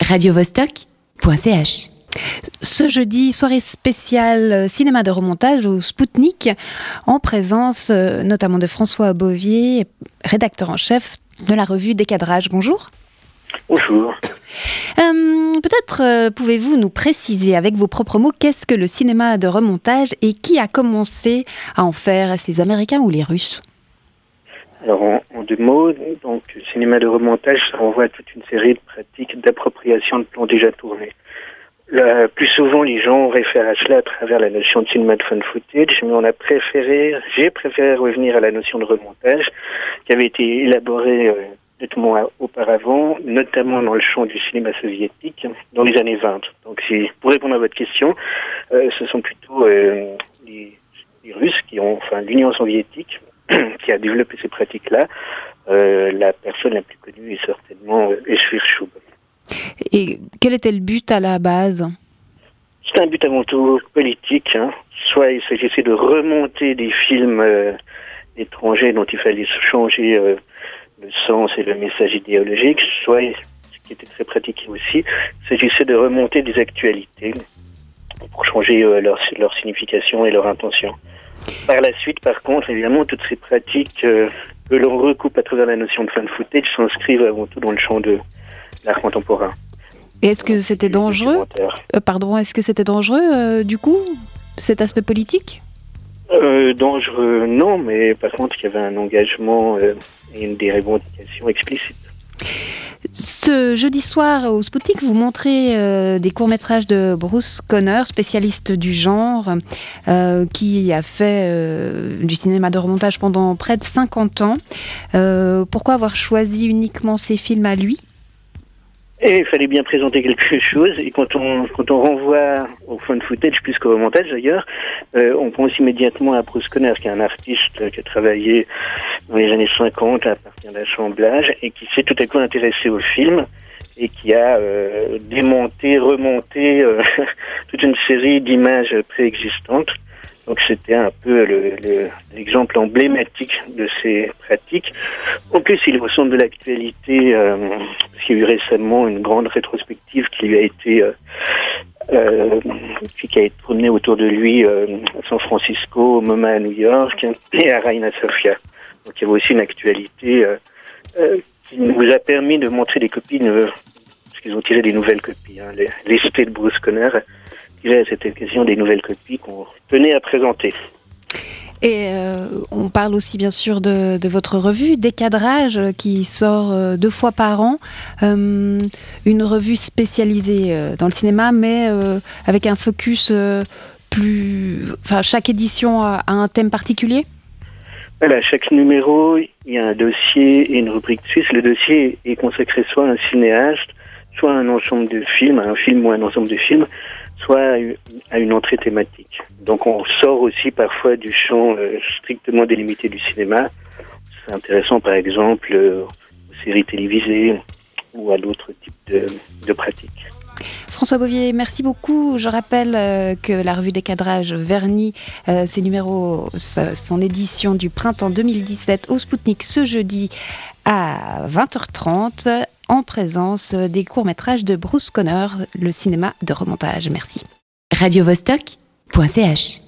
radiovostok.ch. Ce jeudi, soirée spéciale euh, cinéma de remontage au Spoutnik, en présence euh, notamment de François Bovier, rédacteur en chef de la revue Décadrage. Bonjour. Bonjour. Euh, Peut-être pouvez-vous nous préciser avec vos propres mots qu'est-ce que le cinéma de remontage et qui a commencé à en faire Est-ce les Américains ou les Russes? Alors, en, en deux mots, donc, cinéma de remontage, ça renvoie à toute une série de pratiques d'appropriation de plans déjà tournés. Le plus souvent, les gens réfèrent à cela à travers la notion de cinéma de fan footage, mais on a préféré, j'ai préféré revenir à la notion de remontage, qui avait été élaborée euh, nettement auparavant, notamment dans le champ du cinéma soviétique, dans les années 20. Donc, si, pour répondre à votre question, euh, ce sont plutôt euh, les, les Russes qui ont, enfin, l'Union soviétique, qui a développé ces pratiques-là. Euh, la personne la plus connue est certainement euh, Eshvir Shub. Et quel était le but à la base? C'est un but avant tout politique. Hein. Soit il s'agissait de remonter des films euh, étrangers dont il fallait changer euh, le sens et le message idéologique, soit, ce qui était très pratiqué aussi, il s'agissait de remonter des actualités pour changer leur, leur signification et leur intention. Par la suite, par contre, évidemment, toutes ces pratiques euh, que l'on recoupe à travers la notion de fan footage s'inscrivent avant tout dans le champ de l'art contemporain. Et est-ce que c'était dangereux. Euh, Pardon, est-ce que c'était dangereux euh, du coup, cet aspect politique? Dangereux, non, mais par contre, il y avait un engagement et une des revendications explicites. Ce jeudi soir au Spoutnik, vous montrez euh, des courts-métrages de Bruce Conner, spécialiste du genre, euh, qui a fait euh, du cinéma de remontage pendant près de 50 ans. Pourquoi avoir choisi uniquement ces films à lui? Et il fallait bien présenter quelque chose, et quand on, quand on renvoie au fun footage, plus qu'au montage d'ailleurs, euh, on pense immédiatement à Bruce Conner, qui est un artiste qui a travaillé dans les années 50 à partir d'assemblage, et qui s'est tout à coup intéressé au film, et qui a euh, démonté, remonté euh, toute une série d'images préexistantes. Donc c'était un peu le- le- l'exemple emblématique de ces pratiques. En plus, il est au centre de l'actualité, euh, parce qu'il y a eu récemment une grande rétrospective qui lui a été euh, euh, qui a été promenée autour de lui euh, à San Francisco, au MoMA à New York et à Reina Sofia. Donc il y avait aussi une actualité euh, qui nous a permis de montrer des copies, parce qu'ils ont tiré des nouvelles copies. Hein, les, les de Bruce Conner à cette occasion des nouvelles copies qu'on tenait à présenter. Et euh, on parle aussi bien sûr de, de votre revue Décadrage euh, qui sort euh, deux fois par an, Euh, une revue spécialisée dans le cinéma, mais euh, avec un focus plus. Enfin, chaque édition a, a un thème particulier? Voilà, chaque numéro, il y a un dossier et une rubrique suisse. Le dossier est consacré soit à un cinéaste, soit à un ensemble de films, à un film ou un ensemble de films, soit à une- entrée thématique. Donc on sort aussi parfois du champ euh, strictement délimité du cinéma. C'est intéressant par exemple euh, aux séries télévisées ou à d'autres types de, pratiques. François Bovier, merci beaucoup. Je rappelle euh, que la revue Décadrage vernit euh, ses numéros, son édition du printemps 2017 au Spoutnik ce jeudi à 20h30 en présence des courts-métrages de Bruce Conner, le cinéma de remontage. Merci. radiovostok.ch